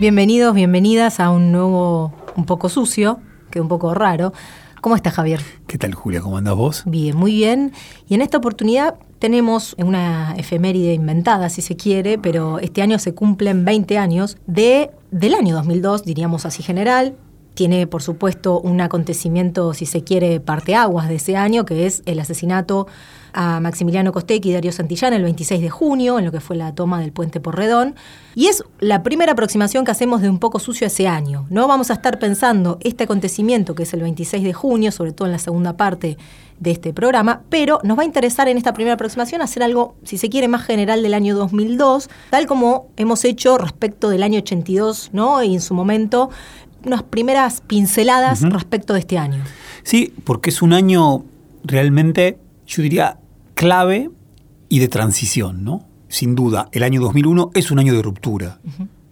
Bienvenidos, bienvenidas a un nuevo un poco sucio, que un poco raro. ¿Cómo estás, Javier? ¿Qué tal, Julia? ¿Cómo andas vos? Bien, muy bien. Y en esta oportunidad tenemos una efeméride inventada, si se quiere, pero este año se cumplen 20 años de, del año 2002, diríamos así general. Tiene, por supuesto, un acontecimiento, si se quiere, parteaguas de ese año, que es el asesinato a Maximiliano Costec y Darío Santillán el 26 de junio, en lo que fue la toma del puente Porredón. Y es la primera aproximación que hacemos de un poco sucio ese año. No vamos a estar pensando este acontecimiento, que es el 26 de junio, sobre todo en la segunda parte de este programa, pero nos va a interesar en esta primera aproximación hacer algo, si se quiere, más general del año 2002, tal como hemos hecho respecto del año 82, ¿no? Y en su momento, unas primeras pinceladas respecto de este año. Sí, porque es un año realmente, yo diría, clave y de transición, ¿no? Sin duda, el año 2001 es un año de ruptura,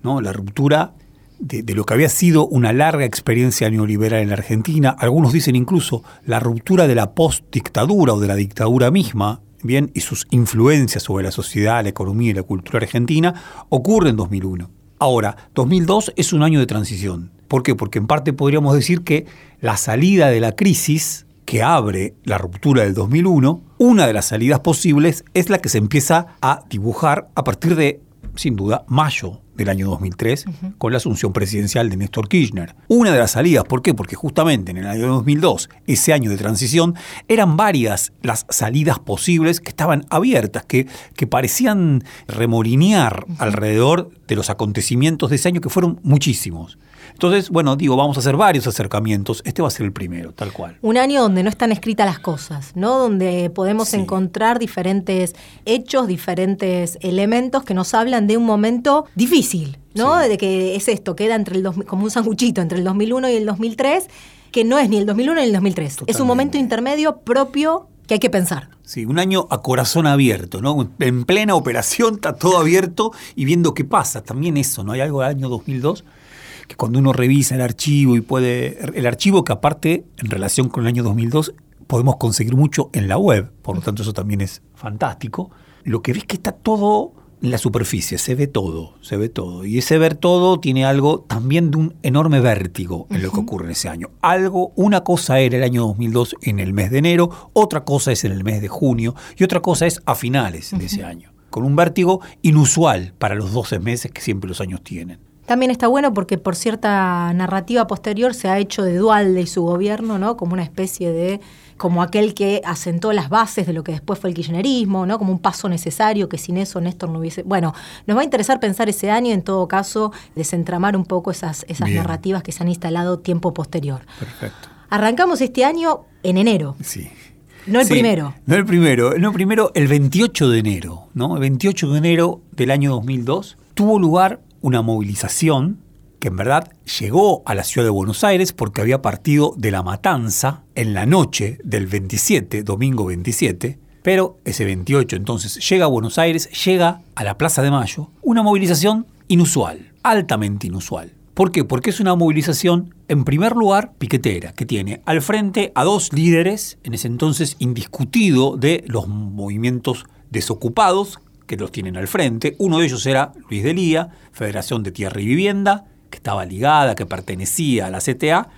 ¿no? La ruptura de, de, lo que había sido una larga experiencia neoliberal en la Argentina, algunos dicen incluso la ruptura de la post-dictadura o de la dictadura misma, bien, y sus influencias sobre la sociedad, la economía y la cultura argentina, ocurre en 2001. Ahora, 2002 es un año de transición. ¿Por qué? Porque en parte podríamos decir que la salida de la crisis que abre la ruptura del 2001, una de las salidas posibles es la que se empieza a dibujar a partir de, sin duda, mayo del año 2003, con la asunción presidencial de Néstor Kirchner. Una de las salidas, ¿por qué? Porque justamente en el año 2002, ese año de transición, eran varias las salidas posibles que estaban abiertas, que, que parecían remolinear alrededor de los acontecimientos de ese año, que fueron muchísimos. Entonces, bueno, digo, vamos a hacer varios acercamientos. Este va a ser el primero, tal cual. Un año donde no están escritas las cosas, ¿no? Donde podemos sí. encontrar diferentes hechos, diferentes elementos que nos hablan de un momento difícil, ¿no? Sí. De que es esto, queda entre el dos, como un sanguchito entre el 2001 y el 2003, que no es ni el 2001 ni el 2003. Totalmente. Es un momento intermedio propio que hay que pensar. Sí, un año a corazón abierto, ¿no? En plena operación está todo abierto y viendo qué pasa. También eso, ¿no? Hay algo del año 2002 que cuando uno revisa el archivo y puede, el archivo que aparte en relación con el año 2002 podemos conseguir mucho en la web, por lo tanto eso también es fantástico, lo que ves que está todo en la superficie, se ve todo, se ve todo. Y ese ver todo tiene algo también de un enorme vértigo en uh -huh. lo que ocurre en ese año. Algo, una cosa era el año 2002 en el mes de enero, otra cosa es en el mes de junio y otra cosa es a finales uh -huh. de ese año, con un vértigo inusual para los 12 meses que siempre los años tienen. También está bueno porque por cierta narrativa posterior se ha hecho de Dualde y su gobierno, ¿no? Como una especie de como aquel que asentó las bases de lo que después fue el kirchnerismo, ¿no? Como un paso necesario que sin eso Néstor no hubiese. Bueno, nos va a interesar pensar ese año, en todo caso, desentramar un poco esas, esas narrativas que se han instalado tiempo posterior. Perfecto. Arrancamos este año en enero. Sí. No el sí, primero. No el primero. No el primero, el 28 de enero, ¿no? El 28 de enero del año 2002 tuvo lugar una movilización que en verdad llegó a la ciudad de Buenos Aires porque había partido de la matanza en la noche del 27, domingo 27, pero ese 28 entonces llega a Buenos Aires, llega a la Plaza de Mayo, una movilización inusual, altamente inusual. ¿Por qué? Porque es una movilización, en primer lugar, piquetera, que tiene al frente a dos líderes, en ese entonces indiscutido, de los movimientos desocupados, que los tienen al frente. Uno de ellos era Luis Delía, Federación de Tierra y Vivienda, que estaba ligada, que pertenecía a la CTA,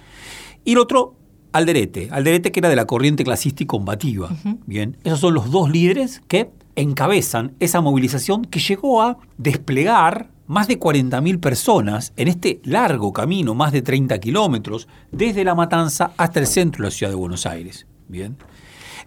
y el otro, Alderete, Alderete que era de la corriente clasista y combativa. Uh -huh. Bien, esos son los dos líderes que encabezan esa movilización que llegó a desplegar más de 40.000 personas en este largo camino, más de 30 kilómetros, desde La Matanza hasta el centro de la ciudad de Buenos Aires. Bien.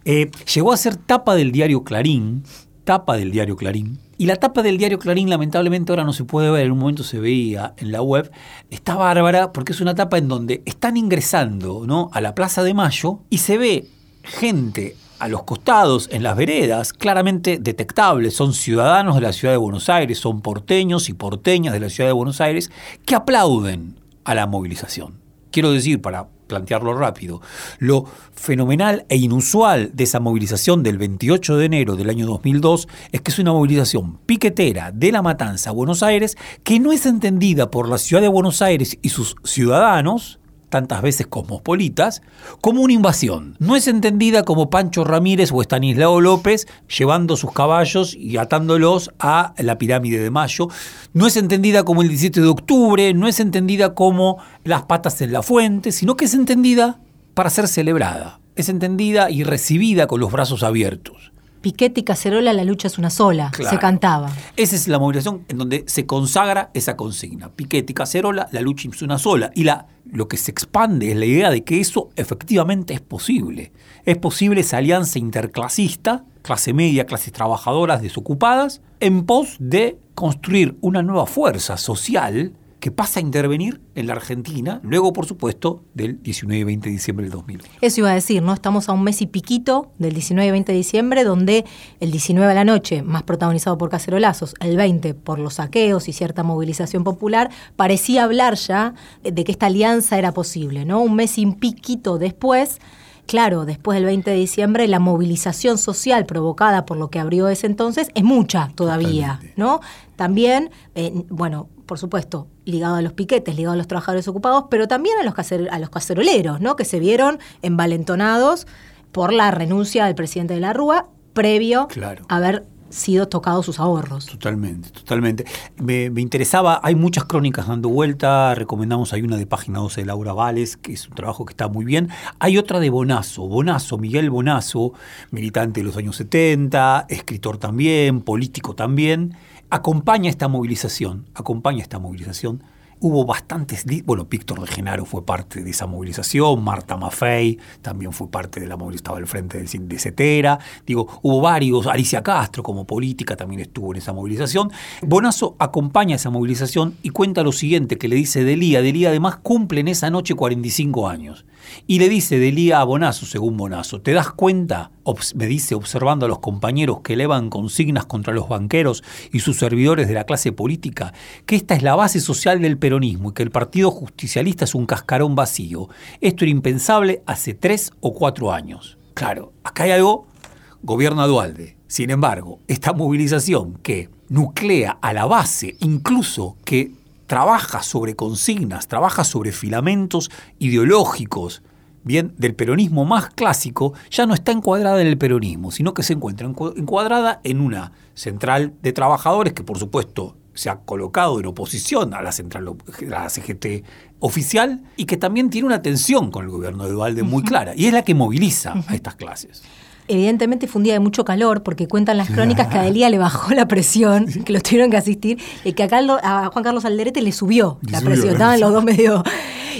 Eh, llegó a ser tapa del diario Clarín tapa del diario Clarín. Y la tapa del diario Clarín, lamentablemente, ahora no se puede ver, en un momento se veía en la web. Está bárbara porque es una tapa en donde están ingresando ¿no? a la Plaza de Mayo y se ve gente a los costados, en las veredas, claramente detectables. Son ciudadanos de la ciudad de Buenos Aires, son porteños y porteñas de la ciudad de Buenos Aires que aplauden a la movilización. Quiero decir, para plantearlo rápido, lo fenomenal e inusual de esa movilización del 28 de enero del año 2002 es que es una movilización piquetera de la matanza a Buenos Aires que no es entendida por la ciudad de Buenos Aires y sus ciudadanos tantas veces cosmopolitas, como una invasión. No es entendida como Pancho Ramírez o Estanislao López llevando sus caballos y atándolos a la pirámide de Mayo. No es entendida como el 17 de octubre, no es entendida como las patas en la fuente, sino que es entendida para ser celebrada. Es entendida y recibida con los brazos abiertos. Piquete y Cacerola, la lucha es una sola, se cantaba. Esa es la movilización en donde se consagra esa consigna. Piquete y Cacerola, la lucha es una sola. Y la, lo que se expande es la idea de que eso efectivamente es posible. Es posible esa alianza interclasista, clase media, clases trabajadoras desocupadas, en pos de construir una nueva fuerza social que pasa a intervenir en la Argentina, luego, por supuesto, del 19 y 20 de diciembre del 2000. Eso iba a decir, ¿no? Estamos a un mes y piquito del 19 y 20 de diciembre, donde el 19 a la noche, más protagonizado por cacerolazos, el 20 por los saqueos y cierta movilización popular, parecía hablar ya de que esta alianza era posible, ¿no? Un mes y piquito después claro, después del 20 de diciembre la movilización social provocada por lo que abrió ese entonces es mucha todavía, ¿no? También, eh, bueno, por supuesto, ligado a los piquetes, ligado a los trabajadores ocupados, pero también a los, a los caceroleros, ¿no? que se vieron envalentonados por la renuncia del presidente de la Rúa previo a haber sido tocados sus ahorros. Totalmente, totalmente. Me, interesaba, hay muchas crónicas dando vuelta, recomendamos, hay una de página 12 de Laura Vales, que es un trabajo que está muy bien. Hay otra de Bonazo, Bonazo, Miguel Bonazo, militante de los años 70, escritor también, político también, acompaña esta movilización, acompaña esta movilización. Hubo bastantes, bueno, Víctor de Genaro fue parte de esa movilización, Marta Maffei también fue parte de la movilización, estaba al frente del, de Cetera, digo, hubo varios, Alicia Castro como política también estuvo en esa movilización. Bonazo acompaña esa movilización y cuenta lo siguiente que le dice Delía, Delía además cumple en esa noche 45 años. Y le dice Delía a Bonazo, según Bonazo, ¿te das cuenta? me dice observando a los compañeros que elevan consignas contra los banqueros y sus servidores de la clase política, que esta es la base social del peronismo y que el Partido Justicialista es un cascarón vacío. Esto era impensable hace tres o cuatro años. Claro, acá hay algo, gobierna Dualde. Sin embargo, esta movilización que nuclea a la base, incluso que trabaja sobre consignas, trabaja sobre filamentos ideológicos, bien, del peronismo más clásico, ya no está encuadrada en el peronismo, sino que se encuentra encuadrada en una central de trabajadores que por supuesto se ha colocado en oposición a la central a la CGT oficial y que también tiene una tensión con el gobierno de Dualde muy clara y es la que moviliza a estas clases evidentemente fue un día de mucho calor, porque cuentan las crónicas que a Delía le bajó la presión, que lo tuvieron que asistir, y que a, a Juan Carlos Alderete le subió la presión, estaban los dos medio...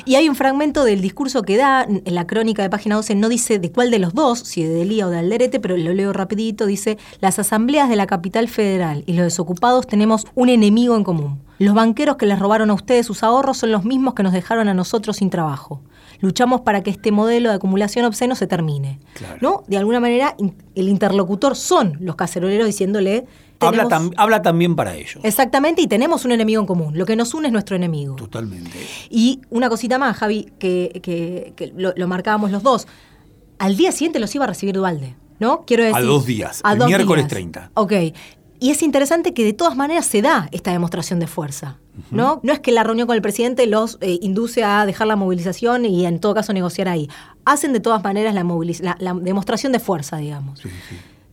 Y hay un fragmento del discurso que da en la crónica de página 12, no dice de cuál de los dos, si de Delía o de Alderete, pero lo leo rapidito, dice, las asambleas de la capital federal y los desocupados tenemos un enemigo en común. Los banqueros que les robaron a ustedes sus ahorros son los mismos que nos dejaron a nosotros sin trabajo luchamos para que este modelo de acumulación obsceno se termine. ¿No? De alguna manera, el interlocutor son los caceroleros diciéndole. Habla, habla, también para ellos. Exactamente, y tenemos un enemigo en común. Lo que nos une es nuestro enemigo. Totalmente. Y una cosita más, Javi, que, lo, marcábamos los dos. Al día siguiente los iba a recibir Dualde. ¿No? Quiero decir. A dos días. A el miércoles 30. Ok. Y es interesante que de todas maneras se da esta demostración de fuerza. ¿no? No es que la reunión con el presidente los eh, induce a dejar la movilización y en todo caso negociar ahí. Hacen de todas maneras la, la, demostración de fuerza, digamos.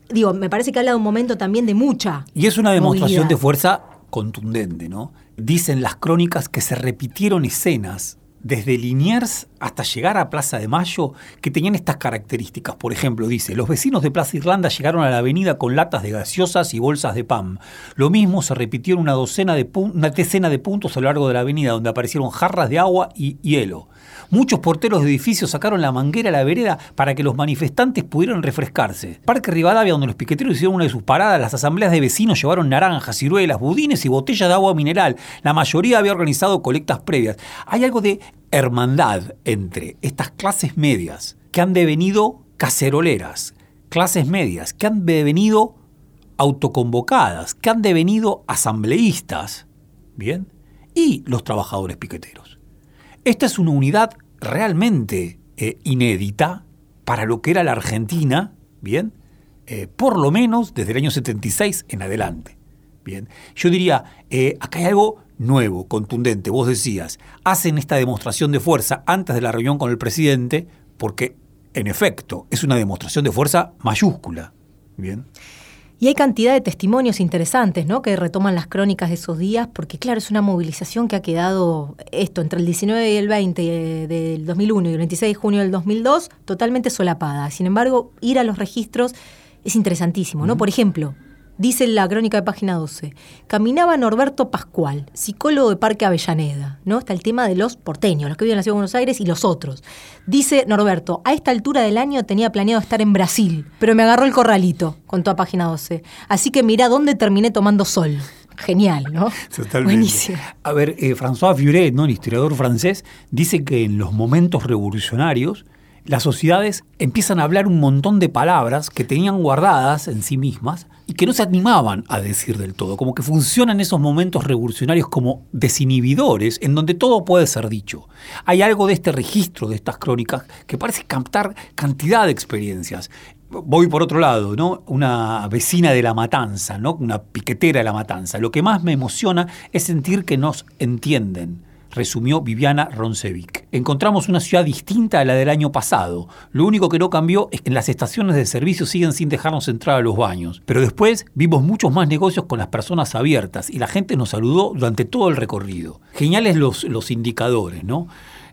Digo, me parece que habla de un momento también de mucha. Y es una demostración de fuerza contundente, ¿no? Dicen las crónicas que se repitieron escenas desde Liniers hasta llegar a Plaza de Mayo que tenían estas características. Por ejemplo, dice, los vecinos de Plaza Irlanda llegaron a la avenida con latas de gaseosas y bolsas de pan. Lo mismo se repitió en una docena de una decena de puntos a lo largo de la avenida donde aparecieron jarras de agua y hielo. Muchos porteros de edificios sacaron la manguera a la vereda para que los manifestantes pudieran refrescarse. Parque Rivadavia, donde los piqueteros hicieron una de sus paradas, las asambleas de vecinos llevaron naranjas, ciruelas, budines y botellas de agua mineral. La mayoría había organizado colectas previas. Hay algo de hermandad entre estas clases medias que han devenido caceroleras, clases medias que han devenido autoconvocadas, que han devenido asambleístas, ¿bien? Y los trabajadores piqueteros. Esta es una unidad realmente eh, inédita para lo que era la Argentina, ¿bien? Eh, por lo menos desde el año 76 en adelante. Bien, yo diría, eh, acá hay algo nuevo, contundente. Vos decías, hacen esta demostración de fuerza antes de la reunión con el presidente, porque en efecto es una demostración de fuerza mayúscula. Bien. Y hay cantidad de testimonios interesantes, ¿no? Que retoman las crónicas de esos días, porque claro, es una movilización que ha quedado esto entre el 19 y el 20 del 2001 y el 26 de junio del 2002 totalmente solapada. Sin embargo, ir a los registros es interesantísimo, ¿no? Por ejemplo, Dice la crónica de página 12. Caminaba Norberto Pascual, psicólogo de Parque Avellaneda. ¿no? Está el tema de los porteños, los que viven en la Ciudad de Buenos Aires y los otros. Dice Norberto, a esta altura del año tenía planeado estar en Brasil, pero me agarró el corralito, contó a página 12. Así que mira dónde terminé tomando sol. Genial, ¿no? Totalmente. Buenísimo. A ver, eh, François Furet, ¿no? el historiador francés, dice que en los momentos revolucionarios las sociedades empiezan a hablar un montón de palabras que tenían guardadas en sí mismas y que no se animaban a decir del todo, como que funcionan esos momentos revolucionarios como desinhibidores en donde todo puede ser dicho. Hay algo de este registro de estas crónicas que parece captar cantidad de experiencias. Voy por otro lado, ¿no? Una vecina de la matanza, ¿no? Una piquetera de la matanza. Lo que más me emociona es sentir que nos entienden resumió Viviana Roncevic. Encontramos una ciudad distinta a la del año pasado. Lo único que no cambió es que las estaciones de servicio siguen sin dejarnos entrar a los baños. Pero después vimos muchos más negocios con las personas abiertas y la gente nos saludó durante todo el recorrido. Geniales los, los indicadores, ¿no?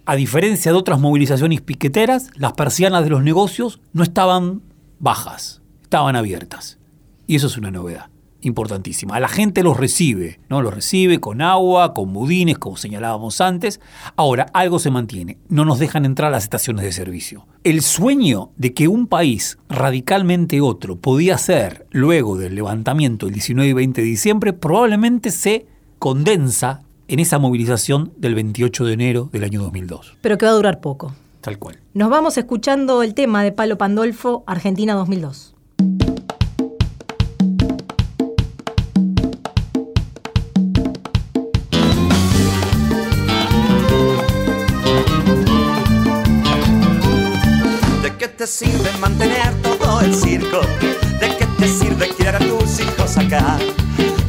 A diferencia de otras movilizaciones piqueteras, las persianas de los negocios no estaban bajas, estaban abiertas. Y eso es una novedad importantísima. A la gente los recibe, ¿no? Los recibe con agua, con budines, como señalábamos antes. Ahora, algo se mantiene. No nos dejan entrar a las estaciones de servicio. El sueño de que un país radicalmente otro podía ser luego del levantamiento del 19 y 20 de diciembre probablemente se condensa en esa movilización del 28 de enero del año 2002. Pero que va a durar poco. Tal cual. Nos vamos escuchando el tema de Palo Pandolfo, Argentina 2002. Te sirve mantener todo el circo? ¿De qué te sirve criar a tus hijos acá?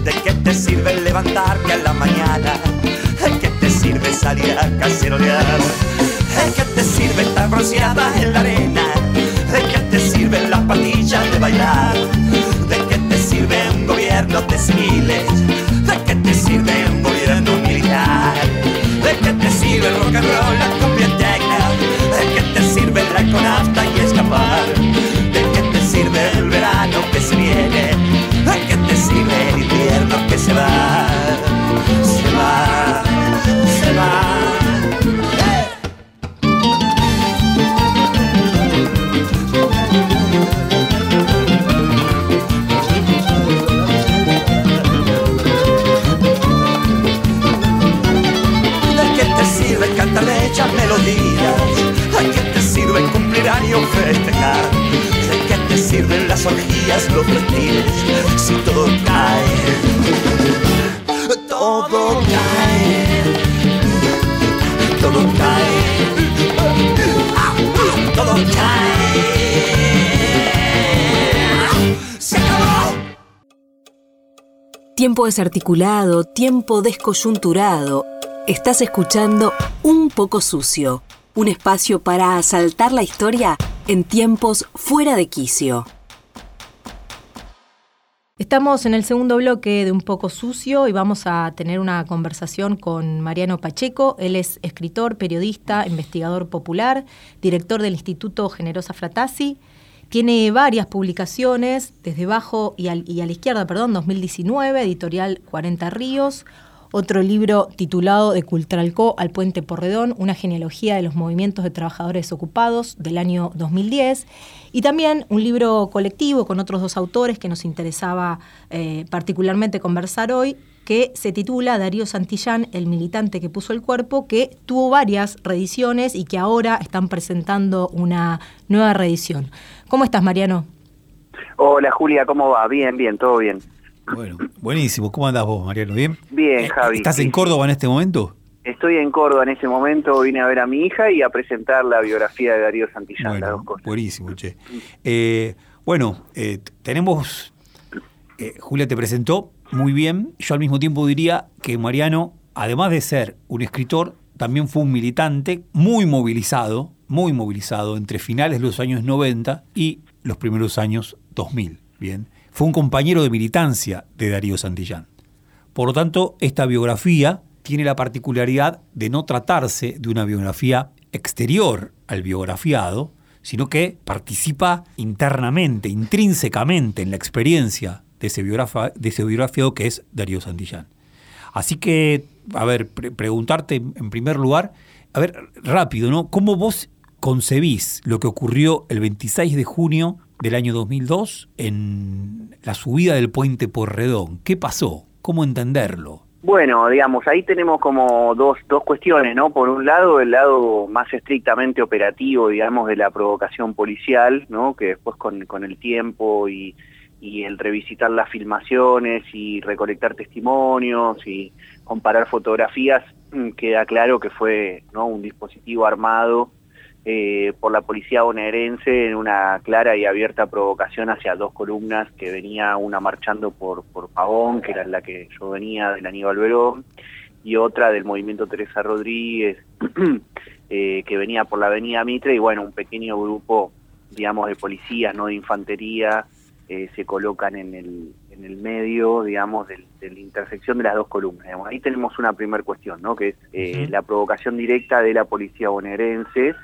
¿De qué te sirve levantarte a la mañana? ¿De qué te sirve salir a cacerolear? ¿De qué te sirve estar bronceada en la arena? ¿De qué te sirven las patillas de bailar? ¿De qué te sirve un gobierno de civiles? ¿De qué te sirve un gobierno militar? ¿De qué te sirve el rock and roll, años festejar? ¿De qué te sirven las orgías, los prestiles? Si todo cae, todo cae, todo cae, todo cae. Se acabó. Tiempo desarticulado, tiempo descoyunturado. Estás escuchando Un poco sucio, un espacio para asaltar la historia en tiempos fuera de quicio. Estamos en el segundo bloque de Un poco sucio y vamos a tener una conversación con Mariano Pacheco. Él es escritor, periodista, investigador popular, director del Instituto Generosa Fratasi. Tiene varias publicaciones, desde bajo y, y a la izquierda, perdón, 2019, editorial 40 Ríos. Otro libro titulado De Cultralcó al Puente Porredón, una genealogía de los movimientos de trabajadores ocupados del año 2010, y también un libro colectivo con otros dos autores que nos interesaba eh, particularmente conversar hoy, que se titula Darío Santillán, el militante que puso el cuerpo, que tuvo varias reediciones y que ahora están presentando una nueva reedición. ¿Cómo estás, Mariano? Hola, Julia, ¿cómo va? Bien, bien, todo bien. Bueno, buenísimo. ¿Cómo andás vos, Mariano? ¿Bien? Bien, Eh, Javi. ¿Estás en. Córdoba en este momento? Estoy en Córdoba en ese momento, vine a ver a mi hija y a presentar la biografía de Darío Santillán, las dos Bueno, cosas. buenísimo, che. Eh, bueno, eh, tenemos. eh, Julia te presentó muy bien. Yo al mismo tiempo diría que Mariano, además de ser un escritor, también fue un militante muy movilizado, muy movilizado entre finales de los años 90 y los primeros años 2000. Bien. Fue un compañero de militancia de Darío Santillán. Por lo tanto, esta biografía tiene la particularidad de no tratarse de una biografía exterior al biografiado, sino que participa internamente, intrínsecamente en la experiencia de ese, biografiado que es Darío Santillán. Así que, a ver, pre- preguntarte en primer lugar, a ver, rápido, ¿no? ¿Cómo vos concebís lo que ocurrió el 26 de junio del año 2002 en la subida del puente Porredón? ¿Qué pasó? ¿Cómo entenderlo? Bueno, digamos, ahí tenemos como dos, dos cuestiones, ¿no? Por un lado, el lado más estrictamente operativo, digamos, de la provocación policial, ¿no? Que después con, con el tiempo y, y el revisitar las filmaciones y recolectar testimonios y comparar fotografías, mm, queda claro que fue ¿no? un dispositivo armado eh, por la policía bonaerense en una clara y abierta provocación hacia dos columnas que venía una marchando por, por Pavón, que era la que yo venía del Aníbal Verón, y otra del movimiento Teresa Rodríguez, eh, que venía por la avenida Mitre, y bueno, un pequeño grupo, digamos, de policías, no de infantería, eh, se colocan en el, en el medio, digamos, de la intersección de las dos columnas. digamos. Ahí tenemos una primera cuestión, ¿no? Que es eh, la provocación directa de la policía bonaerense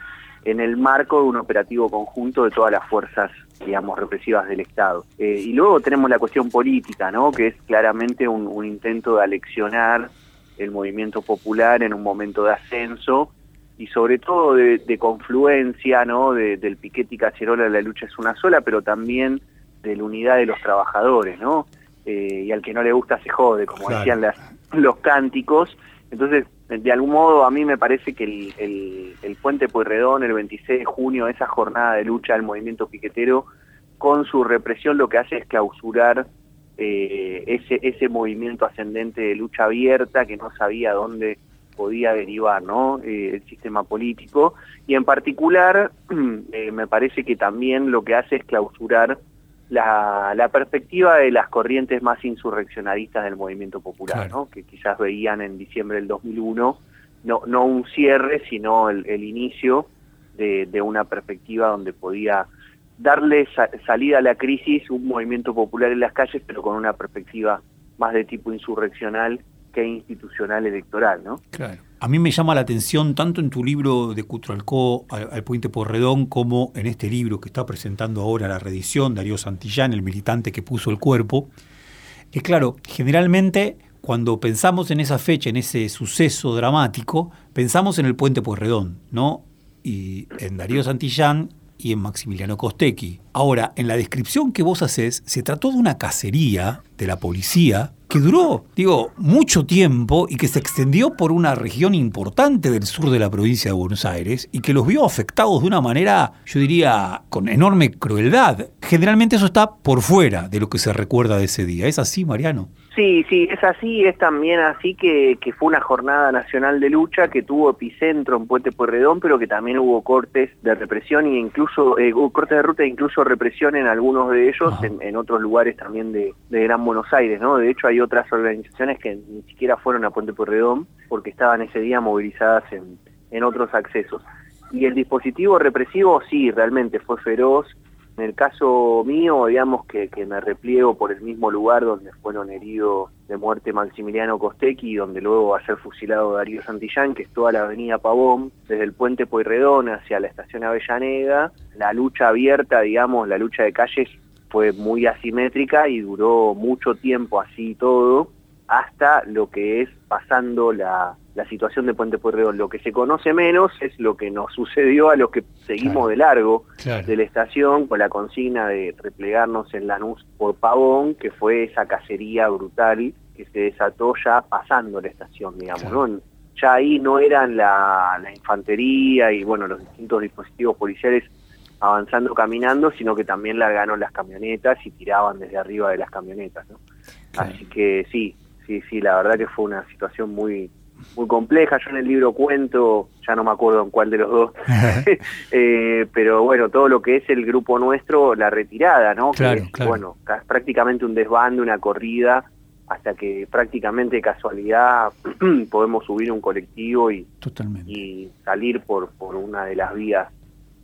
en el marco de un operativo conjunto de todas las fuerzas, digamos, represivas del Estado. Eh, y luego tenemos la cuestión política, ¿no? Que es claramente un, un intento de aleccionar el movimiento popular en un momento de ascenso y sobre todo de, de confluencia, ¿no? De- del piquete y cacerola la lucha es una sola, pero también de la unidad de los trabajadores, ¿no? Eh, y al que no le gusta se jode, como Claro. decían las, los cánticos. Entonces, de algún modo, a mí me parece que el, el, el Puente el 26 de junio, esa jornada de lucha del movimiento piquetero, con su represión lo que hace es clausurar eh, ese, ese movimiento ascendente de lucha abierta que no sabía dónde podía derivar ¿no? Eh, el sistema político y en particular eh, me parece que también lo que hace es clausurar la, la perspectiva de las corrientes más insurreccionalistas del movimiento popular, Claro. ¿no? que quizás veían en diciembre del 2001 no, no un cierre, sino el, el inicio de, de una perspectiva donde podía darle sa- salida a la crisis un movimiento popular en las calles, pero con una perspectiva más de tipo insurreccional que institucional electoral, ¿no? Claro. A mí me llama la atención tanto en tu libro de Cutralcó al, al Puente Porredón como en este libro que está presentando ahora la reedición, Darío Santillán, el militante que puso el cuerpo. Es claro, generalmente cuando pensamos en esa fecha, en ese suceso dramático, pensamos en el Puente Porredón, ¿no? Y en Darío Santillán y en Maximiliano Costecchi. Ahora, en la descripción que vos haces, se trató de una cacería de la policía que duró, digo, mucho tiempo y que se extendió por una región importante del sur de la provincia de Buenos Aires y que los vio afectados de una manera, yo diría, con enorme crueldad. Generalmente eso está por fuera de lo que se recuerda de ese día. ¿Es así, Mariano? Sí, sí, es así, es también así que, que fue una jornada nacional de lucha que tuvo epicentro en Puente Pueyrredón, pero que también hubo cortes de represión e incluso, eh, hubo cortes de ruta e incluso represión en algunos de ellos, en, en otros lugares también de, de Gran Buenos Aires, ¿no? De hecho hay otras organizaciones que ni siquiera fueron a Puente Pueyrredón porque estaban ese día movilizadas en, en otros accesos. Y el dispositivo represivo sí, realmente fue feroz, en el caso mío, digamos que, me repliego por el mismo lugar donde fueron heridos de muerte Maximiliano Costecchi y donde luego va a ser fusilado Darío Santillán, que es toda la avenida Pavón, desde el puente Pueyrredón hacia la estación Avellaneda. La lucha abierta, digamos, la lucha de calles fue muy asimétrica y duró mucho tiempo así todo. Hasta lo que es pasando la, la situación de Puente Pueyrredón. Lo que se conoce menos es lo que nos sucedió a los que seguimos de largo de la estación con la consigna de replegarnos en Lanús por Pavón, que fue esa cacería brutal que se desató ya pasando la estación, digamos, ¿no? Ya ahí no eran la, la infantería y bueno, los distintos dispositivos policiales avanzando caminando, sino que también largaron las camionetas y tiraban desde arriba de las camionetas, ¿no? Así que sí, sí, sí, la verdad que fue una situación muy muy compleja. Yo en el libro cuento, ya no me acuerdo en cuál de los dos, eh, pero bueno, todo lo que es el grupo nuestro, la retirada, ¿no? Claro, que Bueno, prácticamente un desbando, una corrida, hasta que prácticamente de casualidad podemos subir un colectivo y, y salir por, por una de las vías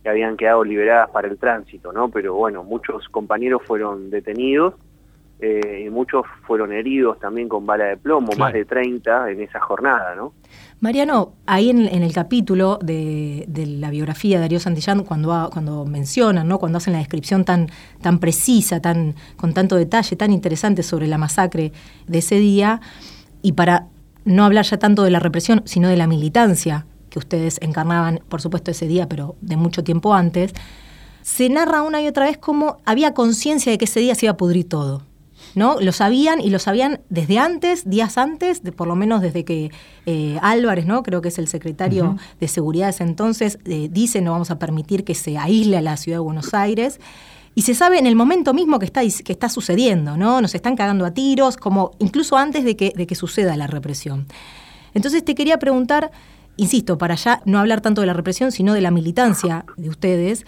que habían quedado liberadas para el tránsito, ¿no? Pero bueno, muchos compañeros fueron detenidos eh, y muchos fueron heridos también con bala de plomo, más de 30 en esa jornada, ¿no? Mariano, ahí en, el capítulo de, la biografía de Darío Santillán, cuando, cuando mencionan, ¿no? cuando hacen la descripción tan, tan precisa, tan, con tanto detalle, tan interesante sobre la masacre de ese día, y para no hablar ya tanto de la represión, sino de la militancia que ustedes encarnaban, por supuesto, ese día, pero de mucho tiempo antes, se narra una y otra vez cómo había conciencia de que ese día se iba a pudrir todo. ¿No? Lo sabían y lo sabían desde antes, días antes, de, por lo menos desde que eh, Álvarez, ¿no? Creo que es el secretario de Seguridad de ese entonces, eh, dice no vamos a permitir que se aísle a la ciudad de Buenos Aires. Y se sabe en el momento mismo que está, que está sucediendo, ¿no? Nos están cagando a tiros, como incluso antes de que, de que suceda la represión. Entonces te quería preguntar, insisto, para ya no hablar tanto de la represión, sino de la militancia de ustedes,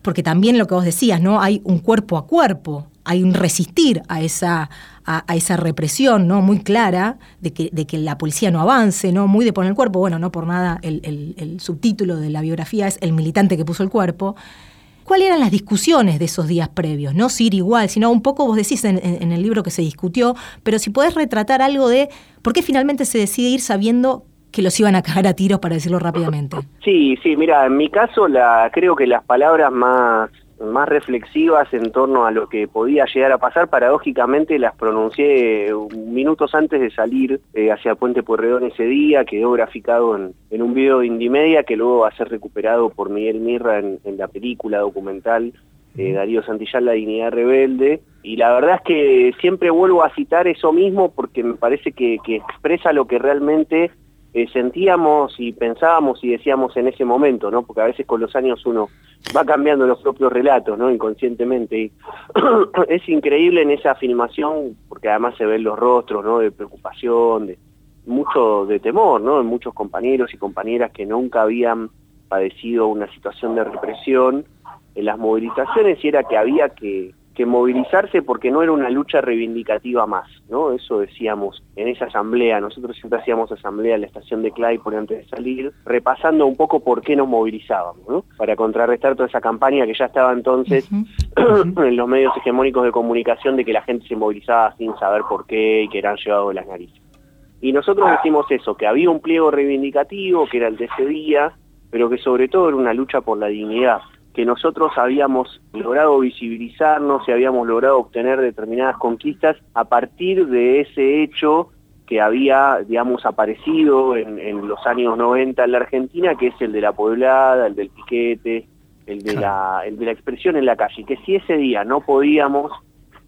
porque también lo que vos decías, ¿no? Hay un cuerpo a cuerpo hay un resistir a esa, a, esa represión ¿no? muy clara de que, de que, la policía no avance, ¿no? muy de poner el cuerpo. Bueno, no por nada el, subtítulo de la biografía es El militante que puso el cuerpo. ¿Cuáles eran las discusiones de esos días previos? No ir igual, sino un poco vos decís en, en, el libro que se discutió, pero si podés retratar algo de por qué finalmente se decide ir sabiendo que los iban a cagar a tiros, para decirlo rápidamente. Sí, sí, mira, en mi caso la, creo que las palabras más más reflexivas en torno a lo que podía llegar a pasar, paradójicamente las pronuncié minutos antes de salir eh, hacia Puente Pueyrredón ese día, quedó graficado en, un video de Indimedia que luego va a ser recuperado por Miguel Mirra en, la película documental eh, Darío Santillán, La Dignidad Rebelde, y la verdad es que siempre vuelvo a citar eso mismo porque me parece que expresa lo que realmente eh, sentíamos y pensábamos y decíamos en ese momento, ¿no? Porque a veces con los años uno va cambiando los propios relatos, ¿no? Inconscientemente. Y es increíble en esa filmación, porque además se ven los rostros, ¿no? De preocupación, de mucho de temor, ¿no? En muchos compañeros y compañeras que nunca habían padecido una situación de represión en las movilizaciones y era que había que que movilizarse porque no era una lucha reivindicativa más, ¿no? Eso decíamos en esa asamblea, nosotros siempre hacíamos asamblea en la estación de por antes de salir, repasando un poco por qué nos movilizábamos, ¿no? Para contrarrestar toda esa campaña que ya estaba entonces en los medios hegemónicos de comunicación de que la gente se movilizaba sin saber por qué y que eran llevados de las narices. Y nosotros decimos eso, que había un pliego reivindicativo, que era el de ese día, pero que sobre todo era una lucha por la dignidad que nosotros habíamos logrado visibilizarnos y habíamos logrado obtener determinadas conquistas a partir de ese hecho que había, digamos, aparecido en, los años 90 en la Argentina, que es el de la poblada, el del piquete, el de, la, el de la expresión en la calle, que si ese día no podíamos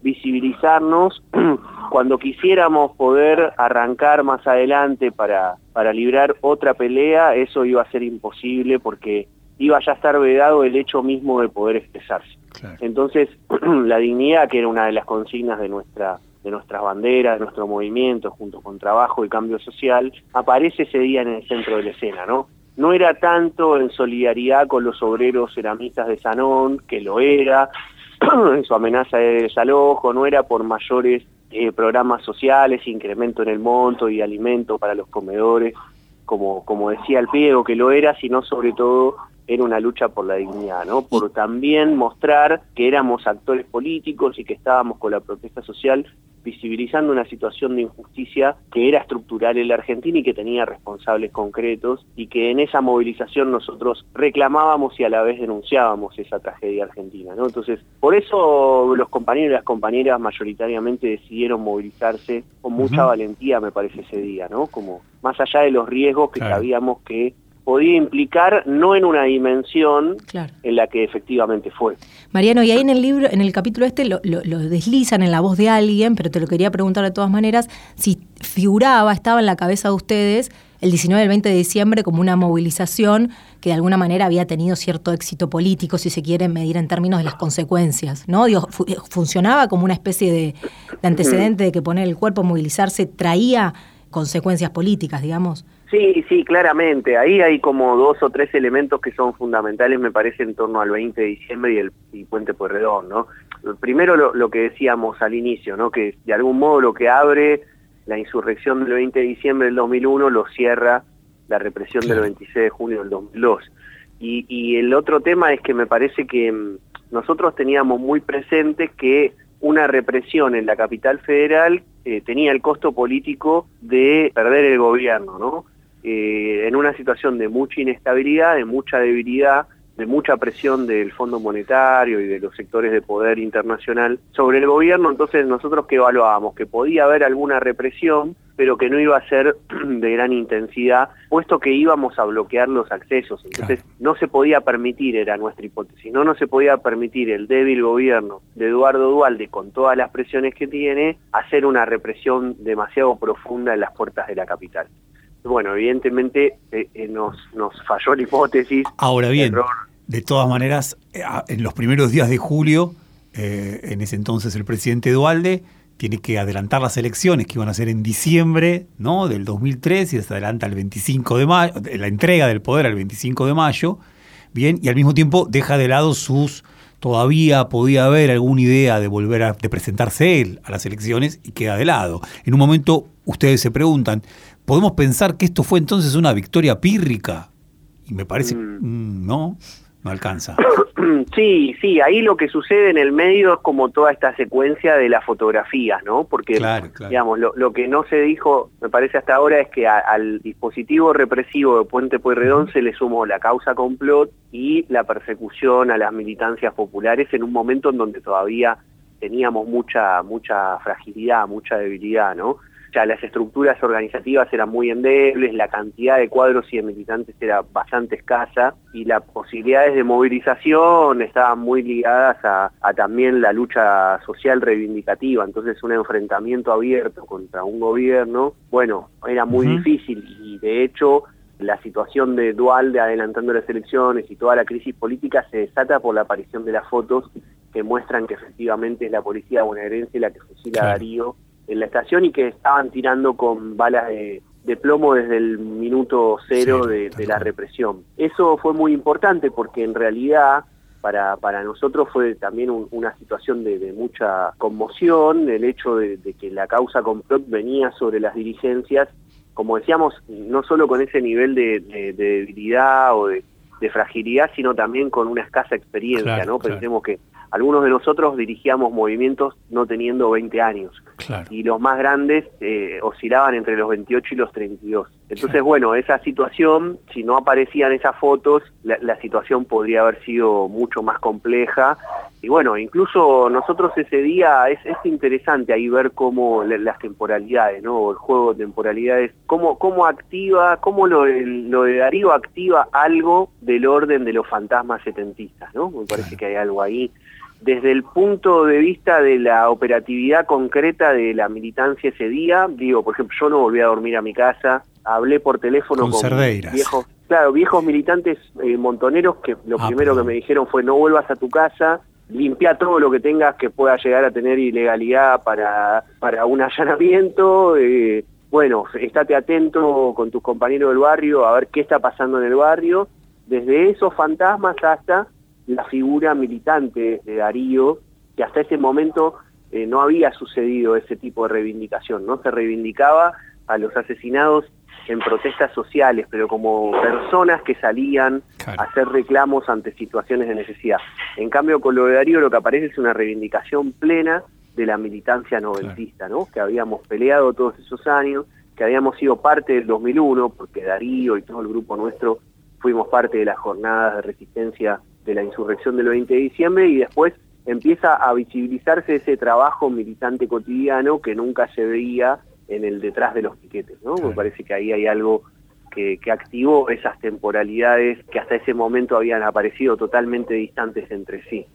visibilizarnos, cuando quisiéramos poder arrancar más adelante para, para librar otra pelea, eso iba a ser imposible porque iba ya a estar vedado el hecho mismo de poder expresarse. Entonces, la dignidad, que era una de las consignas de nuestra de nuestras banderas, de nuestro movimiento, junto con trabajo y cambio social, aparece ese día en el centro de la escena, ¿no? No era tanto en solidaridad con los obreros ceramistas de Sanón, que lo era, en su amenaza de desalojo, no era por mayores eh, programas sociales, incremento en el monto y alimento para los comedores, como, como decía el Piego que lo era, sino sobre todo era una lucha por la dignidad, ¿no? Por también mostrar que éramos actores políticos y que estábamos con la protesta social, visibilizando una situación de injusticia que era estructural en la Argentina y que tenía responsables concretos y que en esa movilización nosotros reclamábamos y a la vez denunciábamos esa tragedia argentina. ¿no? Entonces, por eso los compañeros y las compañeras mayoritariamente decidieron movilizarse con mucha valentía, me parece, ese día, ¿no? Como más allá de los riesgos que sabíamos que podía implicar, no en una dimensión en la que efectivamente fue. Mariano, y ahí en el libro, en el capítulo este, lo, deslizan en la voz de alguien, pero te lo quería preguntar de todas maneras, si figuraba, estaba en la cabeza de ustedes el 19 y el 20 de diciembre como una movilización que de alguna manera había tenido cierto éxito político, si se quiere medir en términos de las consecuencias, ¿no? funcionaba como una especie de, de antecedente de que poner el cuerpo, movilizarse, traía consecuencias políticas, digamos. Sí, sí, claramente. Ahí hay como dos o tres elementos que son fundamentales, me parece, en torno al 20 de diciembre y el Puente Pueyrredón, ¿no? Primero lo, que decíamos al inicio, ¿no? Que de algún modo lo que abre la insurrección del 20 de diciembre del 2001 lo cierra la represión del 26 de junio del 2002. Y, y el otro tema es que me parece que mm, nosotros teníamos muy presente que una represión en la capital federal eh, tenía el costo político de perder el gobierno, ¿no? Eh, en una situación de mucha inestabilidad, de mucha debilidad, de mucha presión del Fondo Monetario y de los sectores de poder internacional sobre el gobierno, entonces nosotros que evaluábamos que podía haber alguna represión, pero que no iba a ser de gran intensidad, puesto que íbamos a bloquear los accesos. Entonces no se podía permitir, era nuestra hipótesis, no, no se podía permitir el débil gobierno de Eduardo Dualde con todas las presiones que tiene, hacer una represión demasiado profunda en las puertas de la capital bueno, evidentemente eh, eh, nos, nos falló la hipótesis. Ahora bien, de todas maneras, eh, en los primeros días de julio, en ese entonces el presidente Dualde tiene que adelantar las elecciones que iban a ser en diciembre ¿no? del 2003 y se adelanta el 25 de mayo, la entrega del poder al 25 de mayo, bien, y al mismo tiempo deja de lado sus todavía podía haber alguna idea de volver a de presentarse él a las elecciones y queda de lado. En un momento ustedes se preguntan, podemos pensar que esto fue entonces una victoria pírrica. Y me parece, mm. Mm, no, no alcanza. Sí, sí, ahí lo que sucede en el medio es como toda esta secuencia de las fotografías, ¿no? Porque, digamos, lo, que no se dijo, me parece hasta ahora, es que al dispositivo represivo de Puente Pueyrredón se le sumó la causa complot y la persecución a las militancias populares en un momento en donde todavía teníamos mucha, mucha fragilidad, mucha debilidad, ¿no? Ya las estructuras organizativas eran muy endebles, la cantidad de cuadros y de militantes era bastante escasa y las posibilidades de movilización estaban muy ligadas a, también la lucha social reivindicativa, entonces un enfrentamiento abierto contra un gobierno, bueno, era muy difícil. Y de hecho la situación de Dualde adelantando las elecciones y toda la crisis política se desata por la aparición de las fotos que muestran que efectivamente es la policía bonaerense la que fusila a Darío en la estación y que estaban tirando con balas de, plomo desde el minuto cero de, la represión. Eso fue muy importante porque en realidad para, para nosotros fue también una situación de, mucha conmoción, el hecho de, que la causa complot venía sobre las dirigencias, como decíamos, no solo con ese nivel de, debilidad o de, fragilidad, sino también con una escasa experiencia, ¿no? Pensemos que algunos de nosotros dirigíamos movimientos no teniendo 20 años y los más grandes eh, oscilaban entre los 28 y los 32. Entonces, bueno, esa situación, si no aparecían esas fotos, la, situación podría haber sido mucho más compleja. Y bueno, incluso nosotros ese día, es, interesante ahí ver cómo las temporalidades, ¿no? El juego de temporalidades, cómo, cómo activa, cómo lo, lo de Darío activa algo del orden de los fantasmas setentistas, ¿no? Me parece que hay algo ahí desde el punto de vista de la operatividad concreta de la militancia ese día, digo, por ejemplo, yo no volví a dormir a mi casa, hablé por teléfono con, viejos, claro, viejos militantes eh, montoneros que lo ah, primero que me dijeron fue no vuelvas a tu casa, limpia todo lo que tengas que pueda llegar a tener ilegalidad para, para un allanamiento, eh, bueno, estate atento con tus compañeros del barrio a ver qué está pasando en el barrio, desde esos fantasmas hasta la figura militante de Darío, que hasta ese momento eh, no había sucedido ese tipo de reivindicación, no se reivindicaba a los asesinados en protestas sociales, pero como personas que salían a hacer reclamos ante situaciones de necesidad. En cambio, con lo de Darío lo que aparece es una reivindicación plena de la militancia noventista, ¿no? Que habíamos peleado todos esos años, que habíamos sido parte del 2001, porque Darío y todo el grupo nuestro fuimos parte de las jornadas de resistencia de la insurrección del 20 de diciembre y después empieza a visibilizarse ese trabajo militante cotidiano que nunca se veía en el detrás de los piquetes, ¿no? Me parece que ahí hay algo que, activó esas temporalidades que hasta ese momento habían aparecido totalmente distantes entre sí.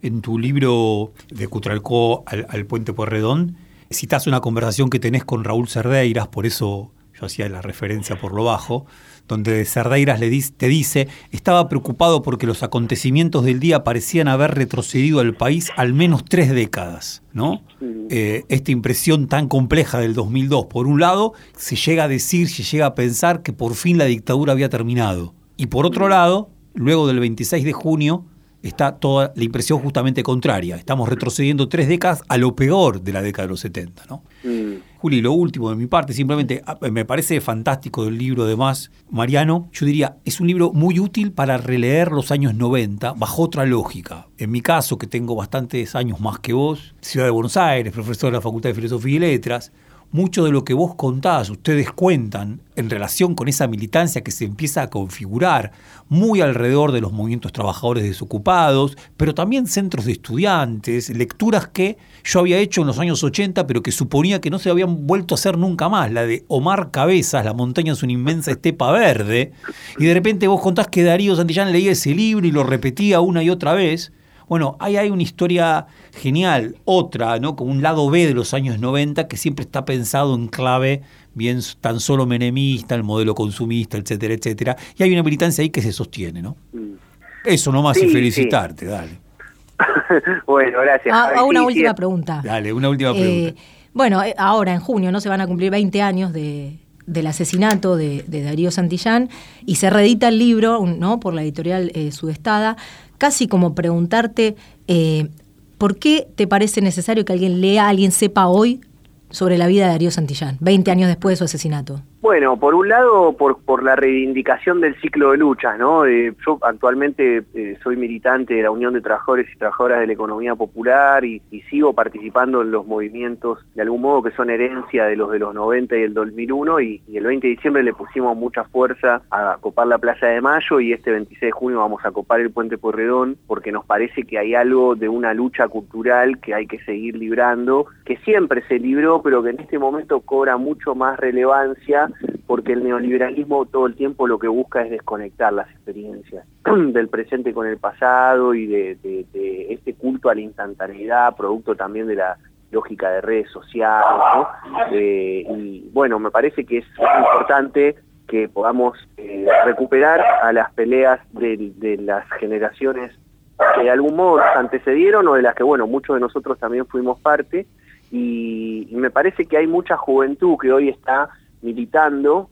En tu libro de Cutralcó al, al Puente Porredón, citas una conversación que tenés con Raúl Cerdeiras, por eso yo hacía la referencia por lo bajo, donde Cerdeiras le dice, te dice, estaba preocupado porque los acontecimientos del día parecían haber retrocedido al país al menos tres décadas. ¿no? Eh, esta impresión tan compleja del 2002, por un lado, se llega a decir, se llega a pensar que por fin la dictadura había terminado. Y por otro lado, luego del 26 de junio, está toda la impresión justamente contraria. Estamos retrocediendo tres décadas a lo peor de la década de los 70. ¿no? Mm. Juli, lo último de mi parte, simplemente ah, me parece fantástico el libro además, Mariano, yo diría, es un libro muy útil para releer los años 90 bajo otra lógica. En mi caso, que tengo bastantes años más que vos, Ciudad de Buenos Aires, profesor de la Facultad de Filosofía y Letras, mucho de lo que vos contás, ustedes cuentan en relación con esa militancia que se empieza a configurar muy alrededor de los movimientos trabajadores desocupados, pero también centros de estudiantes, lecturas que yo había hecho en los años 80, pero que suponía que no se habían vuelto a hacer nunca más, la de Omar Cabezas, La montaña es una inmensa estepa verde, y de repente vos contás que Darío Santillán leía ese libro y lo repetía una y otra vez, bueno, ahí hay una historia genial, otra, ¿no? Como un lado B de los años 90 que siempre está pensado en clave bien tan solo menemista, el modelo consumista, etcétera, etcétera. Y hay una militancia ahí que se sostiene, ¿no? Mm. Eso nomás y felicitarte, dale. bueno, gracias. Ah, una última pregunta. Dale, una última pregunta. Eh, bueno, eh, ahora en junio no se van a cumplir 20 años de, del asesinato de, Darío Santillán y se reedita el libro ¿no? por la editorial eh, Sudestada, casi como preguntarte eh, por qué te parece necesario que alguien lea, alguien sepa hoy sobre la vida de Darío Santillán, 20 años después de su asesinato. Bueno, por un lado, por, por la reivindicación del ciclo de luchas, ¿no? Eh, yo actualmente eh, soy militante de la Unión de Trabajadores y Trabajadoras de la Economía Popular y, sigo participando en los movimientos, de algún modo, que son herencia de los de los 90 y el 2001, y, y el 20 de diciembre le pusimos mucha fuerza a copar la Plaza de Mayo, y este 26 de junio vamos a copar el Puente Porredón, porque nos parece que hay algo de una lucha cultural que hay que seguir librando, que siempre se libró, pero que en este momento cobra mucho más relevancia porque el neoliberalismo todo el tiempo lo que busca es desconectar las experiencias del presente con el pasado y de, este culto a la instantaneidad, producto también de la lógica de redes sociales, eh, y bueno, me parece que es importante que podamos eh, recuperar a las peleas de, las generaciones que de algún modo antecedieron o de las que, bueno, muchos de nosotros también fuimos parte, y me parece que hay mucha juventud que hoy está militando,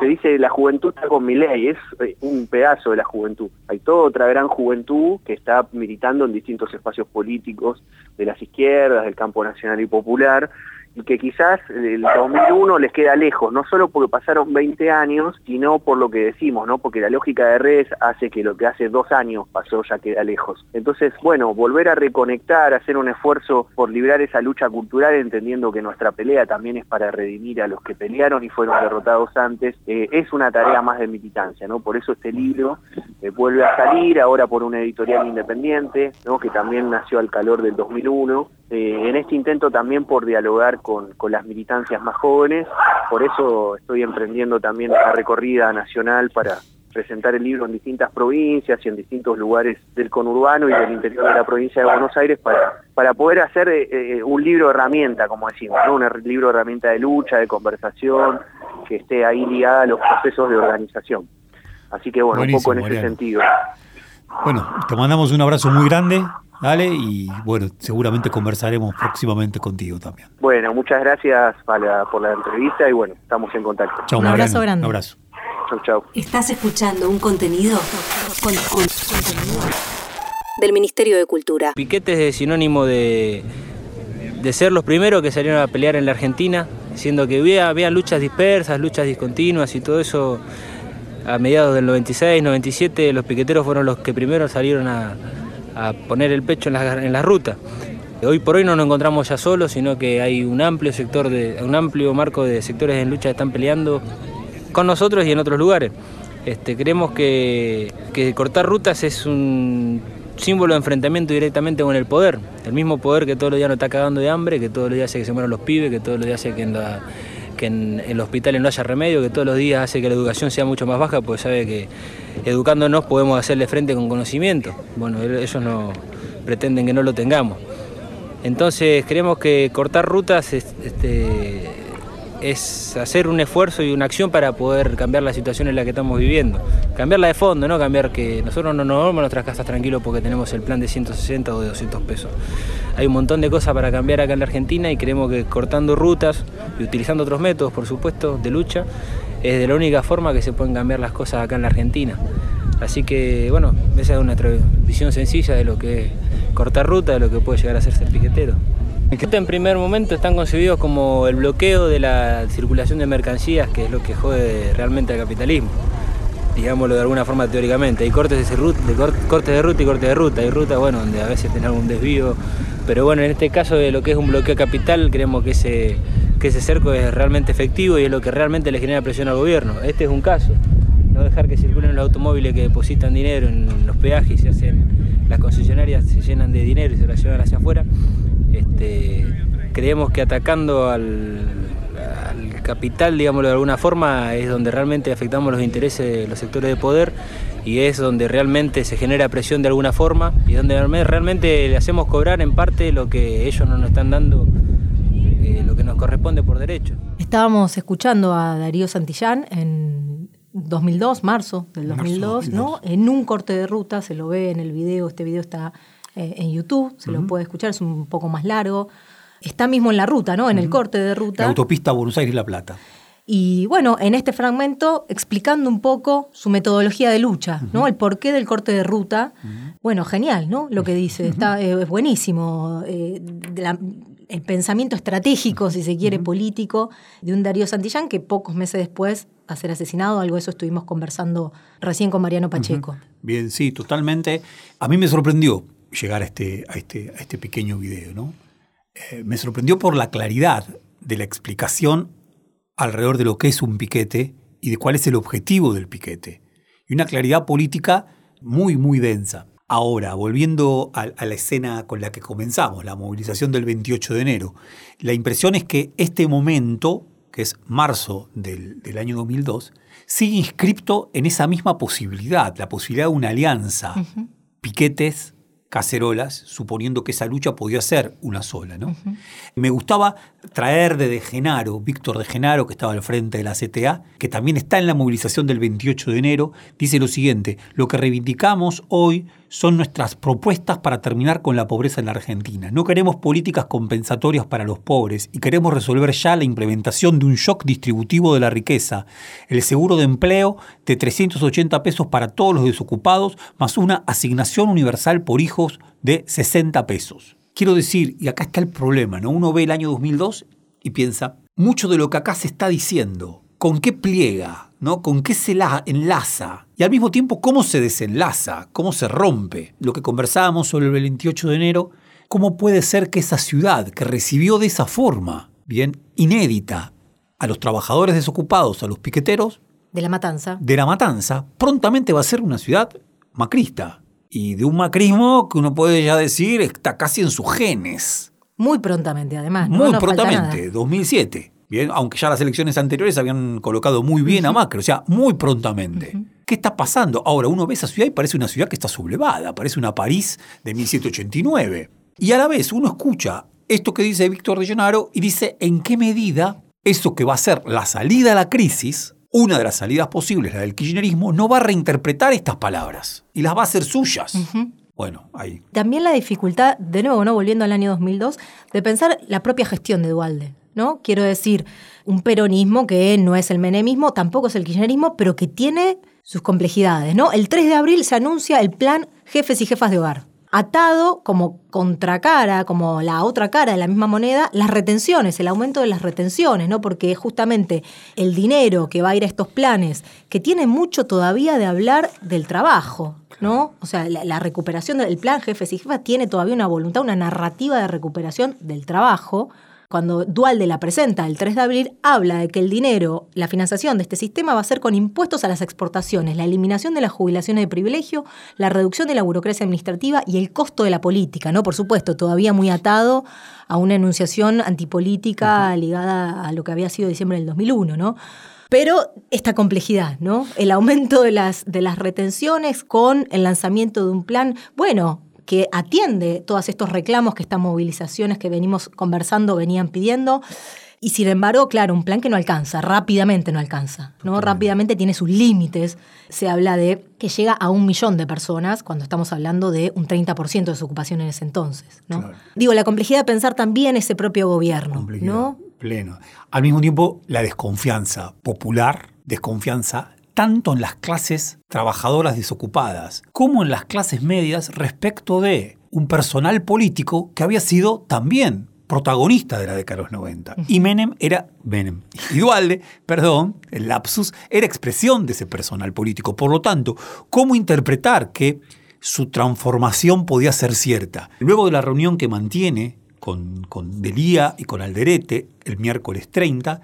se dice la juventud está con mi ley, es eh, un pedazo de la juventud. Hay toda otra gran juventud que está militando en distintos espacios políticos de las izquierdas, del campo nacional y popular, y que quizás el 2001 les queda lejos, no solo porque pasaron 20 años, sino por lo que decimos, ¿no? Porque la lógica de redes hace que lo que hace dos años pasó ya queda lejos. Entonces, bueno, volver a reconectar, hacer un esfuerzo por librar esa lucha cultural, entendiendo que nuestra pelea también es para redimir a los que pelearon y fueron derrotados antes, eh, es una tarea más de militancia, ¿no? Por eso este libro eh, vuelve a salir ahora por una editorial independiente, ¿no? Que también nació al calor del 2001, eh, en este intento también por dialogar con, las militancias más jóvenes, por eso estoy emprendiendo también la recorrida nacional para presentar el libro en distintas provincias y en distintos lugares del conurbano y del interior de la provincia de Buenos Aires para, para poder hacer eh, eh, un libro herramienta, como decimos, ¿no? un libro herramienta de lucha, de conversación, que esté ahí ligada a los procesos de organización. Así que bueno, un poco en ese sentido. Bueno, te mandamos un abrazo muy grande, Dale, y bueno, seguramente conversaremos próximamente contigo también. Bueno, muchas gracias por la entrevista y bueno, estamos en contacto. Un abrazo grande. Un abrazo. Chau, chau. ¿Estás escuchando un contenido? del Ministerio de Cultura. Piquetes es sinónimo de, de ser los primeros que salieron a pelear en la Argentina, siendo que había, había luchas dispersas, luchas discontinuas y todo eso. A mediados del 96, 97, los piqueteros fueron los que primero salieron a, a poner el pecho en la, en la ruta. Hoy por hoy no nos encontramos ya solos, sino que hay un amplio sector de, un amplio marco de sectores en lucha que están peleando con nosotros y en otros lugares. Este, creemos que, que cortar rutas es un símbolo de enfrentamiento directamente con el poder. El mismo poder que todos los días nos está cagando de hambre, que todos los días hace que se mueran los pibes, que todos los días hace que en, que en, en los hospitales no haya remedio, que todos los días hace que la educación sea mucho más baja, porque sabe que educándonos podemos hacerle frente con conocimiento. Bueno, ellos no pretenden que no lo tengamos. Entonces creemos que cortar rutas es, este, es hacer un esfuerzo y una acción para poder cambiar la situación en la que estamos viviendo. Cambiarla de fondo, no cambiar que nosotros no nos vamos a nuestras casas tranquilos porque tenemos el plan de 160 o de 200 pesos. Hay un montón de cosas para cambiar acá en la Argentina y creemos que cortando rutas y utilizando otros métodos, por supuesto, de lucha, es de la única forma que se pueden cambiar las cosas acá en la Argentina. Así que, bueno, esa es nuestra visión sencilla de lo que es cortar ruta, de lo que puede llegar a ser ser piquetero. En primer momento están concebidos como el bloqueo de la circulación de mercancías, que es lo que jode realmente al capitalismo, digámoslo de alguna forma teóricamente. Hay cortes de, ruta, cortes de ruta y cortes de ruta. Hay rutas bueno, donde a veces tienen algún desvío, pero bueno, en este caso de lo que es un bloqueo capital, creemos que ese, que ese cerco es realmente efectivo y es lo que realmente le genera presión al gobierno. Este es un caso. No dejar que circulen los automóviles que depositan dinero en los peajes y se hacen, las concesionarias se llenan de dinero y se las llevan hacia afuera este, creemos que atacando al, al, capital, digámoslo de alguna forma, es donde realmente afectamos los intereses de los sectores de poder y es donde realmente se genera presión de alguna forma y donde realmente le hacemos cobrar en parte lo que ellos no nos están dando, eh, lo que nos corresponde por derecho. Estábamos escuchando a Darío Santillán en 2002, marzo del 2002, marzo, ¿no? En un corte de ruta, se lo ve en el video, este video está eh, en YouTube, se uh -huh. lo puede escuchar, es un poco más largo. Está mismo en la ruta, ¿no? En uh -huh. el corte de ruta. La autopista Buenos Aires-La Plata. Y bueno, en este fragmento explicando un poco su metodología de lucha, uh -huh. ¿no? El porqué del corte de ruta. Bueno, genial, ¿no? Lo que dice, está, eh, es buenísimo. Eh, la, el pensamiento estratégico, si se quiere, político, de un Darío Santillán que pocos meses después va a ser asesinado. Algo de eso estuvimos conversando recién con Mariano Pacheco. Bien, sí, totalmente. A mí me sorprendió llegar a este, a este, a este pequeño video. ¿no? Eh, me sorprendió por la claridad de la explicación alrededor de lo que es un piquete y de cuál es el objetivo del piquete. Y una claridad política muy, muy densa. Ahora, volviendo a, a, la escena con la que comenzamos, la movilización del 28 de enero, la impresión es que este momento, que es marzo del, del año 2002, sigue inscripto en esa misma posibilidad, la posibilidad de una alianza, uh -huh. piquetes, cacerolas, suponiendo que esa lucha podía ser una sola. ¿no? Uh -huh. Me gustaba traer de De Genaro, Víctor De Genaro, que estaba al frente de la CTA, que también está en la movilización del 28 de enero, dice lo siguiente, lo que reivindicamos hoy son nuestras propuestas para terminar con la pobreza en la Argentina. No queremos políticas compensatorias para los pobres y queremos resolver ya la implementación de un shock distributivo de la riqueza, el seguro de empleo de 380 pesos para todos los desocupados, más una asignación universal por de 60 pesos. Quiero decir, y acá está el problema, ¿no? Uno ve el año 2002 y piensa, mucho de lo que acá se está diciendo, ¿con qué pliega? ¿no? ¿Con qué se la enlaza? Y al mismo tiempo, ¿cómo se desenlaza? ¿Cómo se rompe? Lo que conversábamos sobre el 28 de enero, ¿cómo puede ser que esa ciudad que recibió de esa forma, bien, inédita, a los trabajadores desocupados, a los piqueteros, de la matanza, de la matanza, prontamente va a ser una ciudad macrista? Y de un macrismo que uno puede ya decir está casi en sus genes. Muy prontamente, además. Muy no prontamente, 2007. Bien, aunque ya las elecciones anteriores habían colocado muy bien uh -huh. a Macri, o sea, muy prontamente. Uh -huh. ¿Qué está pasando? Ahora uno ve esa ciudad y parece una ciudad que está sublevada, parece una París de 1789. Y a la vez uno escucha esto que dice Víctor de Llenaro y dice en qué medida eso que va a ser la salida a la crisis, una de las salidas posibles, la del kirchnerismo, no va a reinterpretar estas palabras y las va a hacer suyas. Uh -huh. Bueno, ahí. También la dificultad, de nuevo, ¿no? volviendo al año 2002, de pensar la propia gestión de Dualde. ¿no? Quiero decir, un peronismo que no es el menemismo, tampoco es el kirchnerismo, pero que tiene sus complejidades, ¿no? El 3 de abril se anuncia el plan Jefes y Jefas de Hogar. Atado como contracara, como la otra cara de la misma moneda, las retenciones, el aumento de las retenciones, ¿no? Porque justamente el dinero que va a ir a estos planes, que tiene mucho todavía de hablar del trabajo, ¿no? O sea, la, recuperación del plan jefes y tiene todavía una voluntad, una narrativa de recuperación del trabajo, cuando Dualde la presenta el 3 de abril, habla de que el dinero, la financiación de este sistema va a ser con impuestos a las exportaciones, la eliminación de las jubilaciones de privilegio, la reducción de la burocracia administrativa y el costo de la política, ¿no? Por supuesto, todavía muy atado a una enunciación antipolítica ligada a lo que había sido diciembre del 2001, ¿no? Pero esta complejidad, ¿no? El aumento de las, de las retenciones con el lanzamiento de un plan, bueno, que atiende todos estos reclamos que estas movilizaciones que venimos conversando venían pidiendo. Y sin embargo, claro, un plan que no alcanza, rápidamente no alcanza, ¿no? Rápidamente tiene sus límites. Se habla de que llega a un millón de personas cuando estamos hablando de un 30% de su ocupación en ese entonces, ¿no? Claro. Digo, la complejidad de pensar también ese propio gobierno, ¿no? Pleno. Al mismo tiempo, la desconfianza popular, desconfianza tanto en las clases trabajadoras desocupadas como en las clases medias respecto de un personal político que había sido también protagonista de la década de los 90. Y Menem era Menem. Y Dualde, perdón, el lapsus, era expresión de ese personal político. Por lo tanto, ¿cómo interpretar que su transformación podía ser cierta? Luego de la reunión que mantiene con, con Delía y con Alderete el miércoles 30,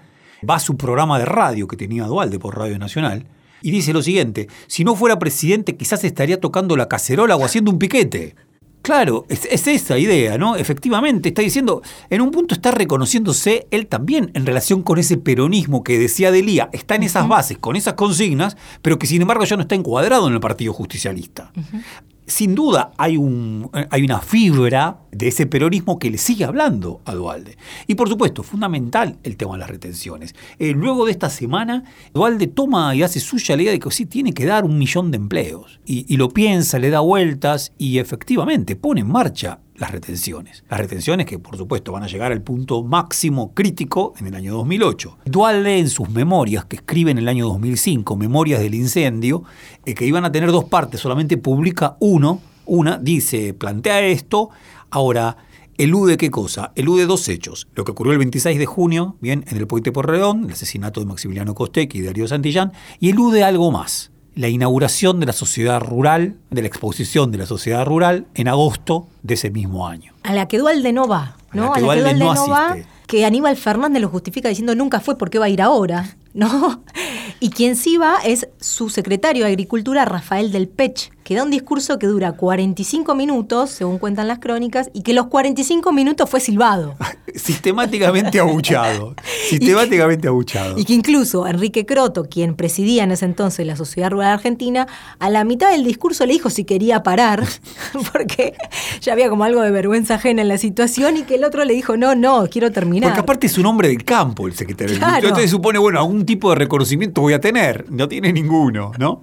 va a su programa de radio que tenía Dualde por Radio Nacional y dice lo siguiente, si no fuera presidente quizás estaría tocando la cacerola o haciendo un piquete. Claro, es, es, esa idea, ¿no? Efectivamente, está diciendo, en un punto está reconociéndose él también en relación con ese peronismo que decía Delía, está en esas bases, con esas consignas, pero que sin embargo ya no está encuadrado en el Partido Justicialista. Uh -huh. Sin duda hay, un, hay una fibra de ese peronismo que le sigue hablando a Dualde. Y por supuesto, fundamental el tema de las retenciones. Eh, luego de esta semana, Dualde toma y hace suya la idea de que sí tiene que dar un millón de empleos. Y lo piensa, le da vueltas y efectivamente pone en marcha las retenciones. Las retenciones que por supuesto van a llegar al punto máximo crítico en el año 2008. Dualde en sus memorias que escribe en el año 2005, Memorias del Incendio, eh, que iban a tener dos partes, solamente publica uno, una, dice, plantea esto, ahora elude qué cosa? Elude dos hechos. Lo que ocurrió el 26 de junio, bien, en el Puente Porredón, el asesinato de Maximiliano Costec y Darío Santillán, y elude algo más la inauguración de la sociedad rural, de la exposición de la sociedad rural en agosto de ese mismo año. A la que Dualde no va, ¿no? A la que, a la que Dualde, Dualde no, no va, que Aníbal Fernández lo justifica diciendo nunca fue, ¿por qué va a ir ahora? ¿No? Y quien sí va es su secretario de Agricultura, Rafael del Pech, que da un discurso que dura 45 minutos, según cuentan las crónicas, y que los 45 minutos fue silbado. Sistemáticamente abuchado. sistemáticamente abuchado. Y que incluso Enrique Croto, quien presidía en ese entonces la Sociedad Rural Argentina, a la mitad del discurso le dijo si quería parar, porque ya había como algo de vergüenza ajena en la situación, y que el otro le dijo, no, no, quiero terminar. Porque aparte es un hombre del campo el secretario. Claro. Entonces supone, bueno, algún tipo de reconocimiento voy a tener. No tiene ninguno, ¿no?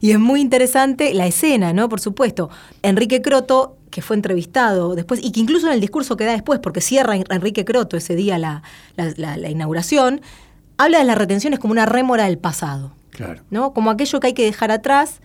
Y es muy interesante la escena, ¿no? Por supuesto. Enrique Croto, que fue entrevistado después, y que incluso en el discurso que da después, porque cierra Enrique Croto ese día la, la, la, la inauguración, habla de las retenciones como una rémora del pasado. Claro. ¿no? Como aquello que hay que dejar atrás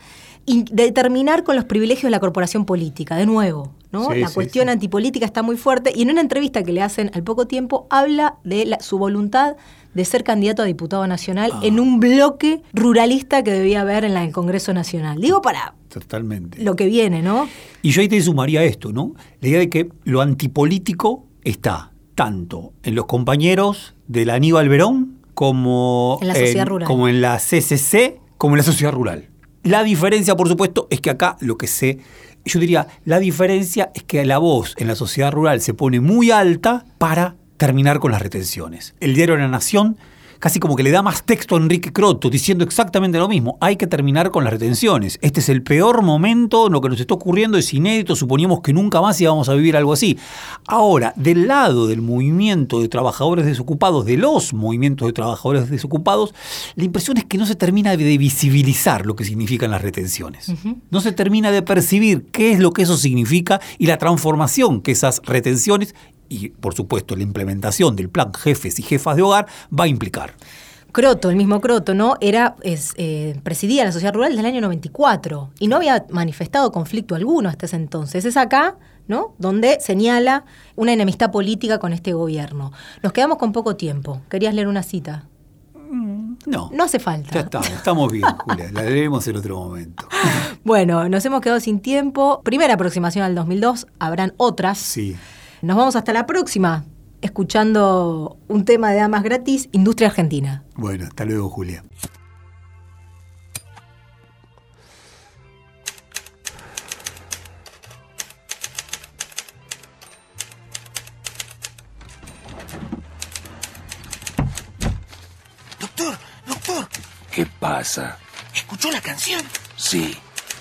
y determinar con los privilegios de la corporación política, de nuevo. ¿no? Sí, la sí, cuestión sí. antipolítica está muy fuerte y en una entrevista que le hacen al poco tiempo habla de la, su voluntad de ser candidato a diputado nacional Ah. en un bloque ruralista que debía haber en la, el Congreso Nacional. Digo para Totalmente. lo que viene, ¿no? Y yo ahí te sumaría esto, ¿no? La idea de que lo antipolítico está tanto en los compañeros del Aníbal Verón como En la sociedad rural. como en la CCC, como en la sociedad rural. La diferencia, por supuesto, es que acá lo que se... Yo diría, la diferencia es que la voz en la sociedad rural se pone muy alta para terminar con las retenciones. El diario La Nación casi como que le da más texto a Enrique Croto diciendo exactamente lo mismo. Hay que terminar con las retenciones. Este es el peor momento, lo que nos está ocurriendo es inédito, suponíamos que nunca más íbamos a vivir algo así. Ahora, del lado del movimiento de trabajadores desocupados, de los movimientos de trabajadores desocupados, la impresión es que no se termina de visibilizar lo que significan las retenciones. Uh -huh. No se termina de percibir qué es lo que eso significa y la transformación que esas retenciones y por supuesto la implementación del plan jefes y jefas de hogar va a implicar. Croto, el mismo Croto, ¿no? Era, es, eh, presidía la sociedad rural desde el año 94 y no había manifestado conflicto alguno hasta ese entonces. Es acá, ¿no? Donde señala una enemistad política con este gobierno. Nos quedamos con poco tiempo. ¿Querías leer una cita? No. No hace falta. Ya estamos, estamos bien, Julia. La leeremos en otro momento. Bueno, nos hemos quedado sin tiempo. Primera aproximación al 2002, habrán otras. Sí. Nos vamos hasta la próxima, escuchando un tema de damas gratis, Industria Argentina. Bueno, hasta luego, Julia. Doctor, doctor, ¿Qué pasa? ¿escuchó la canción? Sí,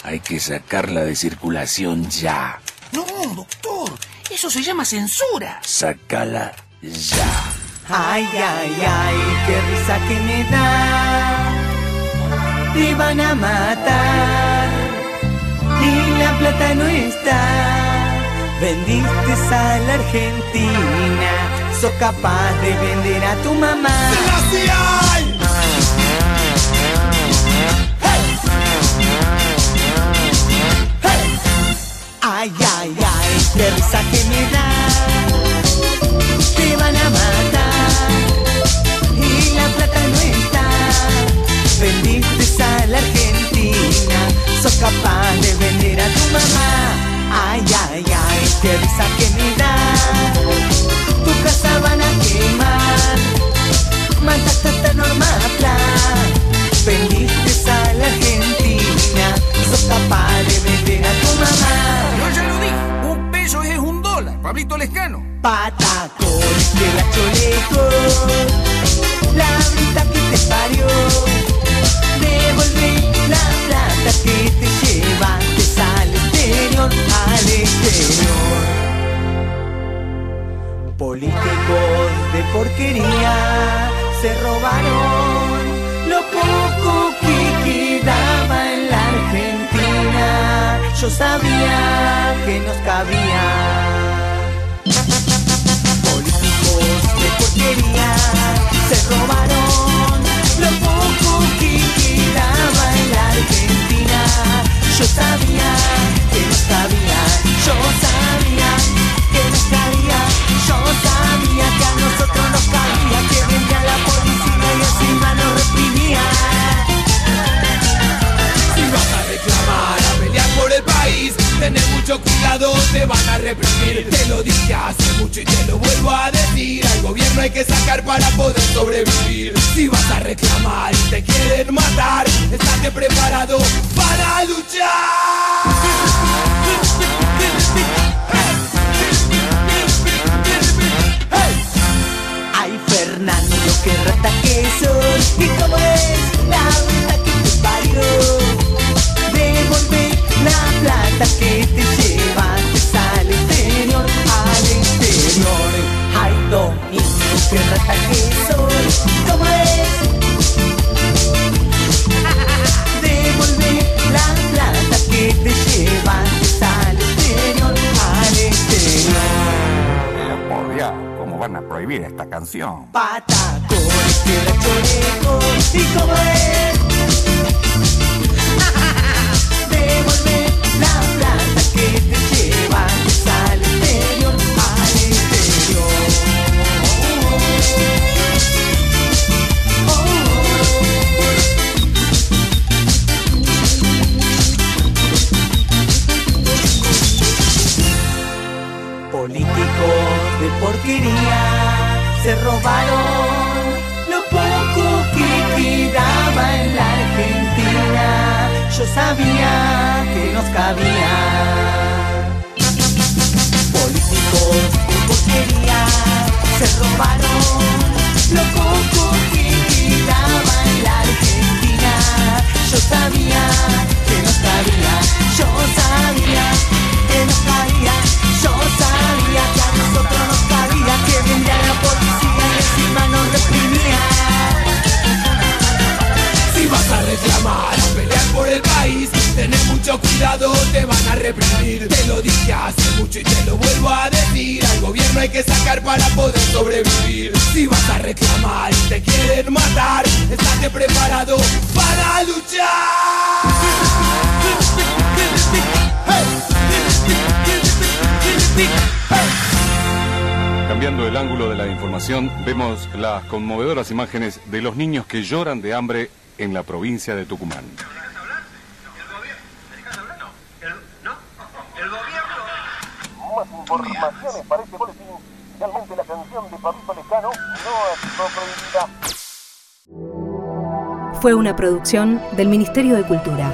hay que sacarla de circulación ya. No, doctor, eso se llama censura. Sácala ya. Ay, ay, ay, qué risa que me da. Te van a matar y la plata no está. Vendiste a la Argentina, sos capaz de vender a tu mamá. Ay, ay, ay, qué risa que me da. Te van a matar y la plata no está. Vendiste a la Argentina, sos capaz de vender a tu mamá. Ay, ay, ay, qué risa que me da. Tu casa van a quemar, mataste a Norma. Vendiste a la Argentina, sos capaz de vender a tu mamá. Pablito Lescano. Patacones que la choleco. La brita que te parió. Devolve la plata que te llevaste al exterior Al exterior. Políticos de porquería Se robaron lo poco que quedaba en la Argentina. Yo sabía que nos cabía políticos de porquería se robaron lo poco que quedaba en la Argentina. Para poder sobrevivir. Prohibir esta canción? Es Políticos de porquería se robaron lo poco que quedaba en la Argentina. Yo sabía que nos cabía. Políticos de porquería se robaron lo poco que quedaba en la Argentina. Yo sabía que nos cabía. Yo sabía que nos cabía. Yo sabía nosotros nos cabía que vendría la policía y encima nos reprimía. Si vas a reclamar, a pelear por el país, tenés mucho cuidado, te van a reprimir. Te Te lo dije hace mucho y te lo vuelvo a decir. Al gobierno hay que sacar para poder sobrevivir. Si vas a reclamar y te quieren matar, estate preparado para luchar. Cambiando el ángulo de la información, vemos las conmovedoras imágenes de los niños que lloran de hambre en la provincia de Tucumán. Informaciones para este boletín. Finalmente la canción de Papito Lescano no sido prohibida. Fue una producción del Ministerio de Cultura.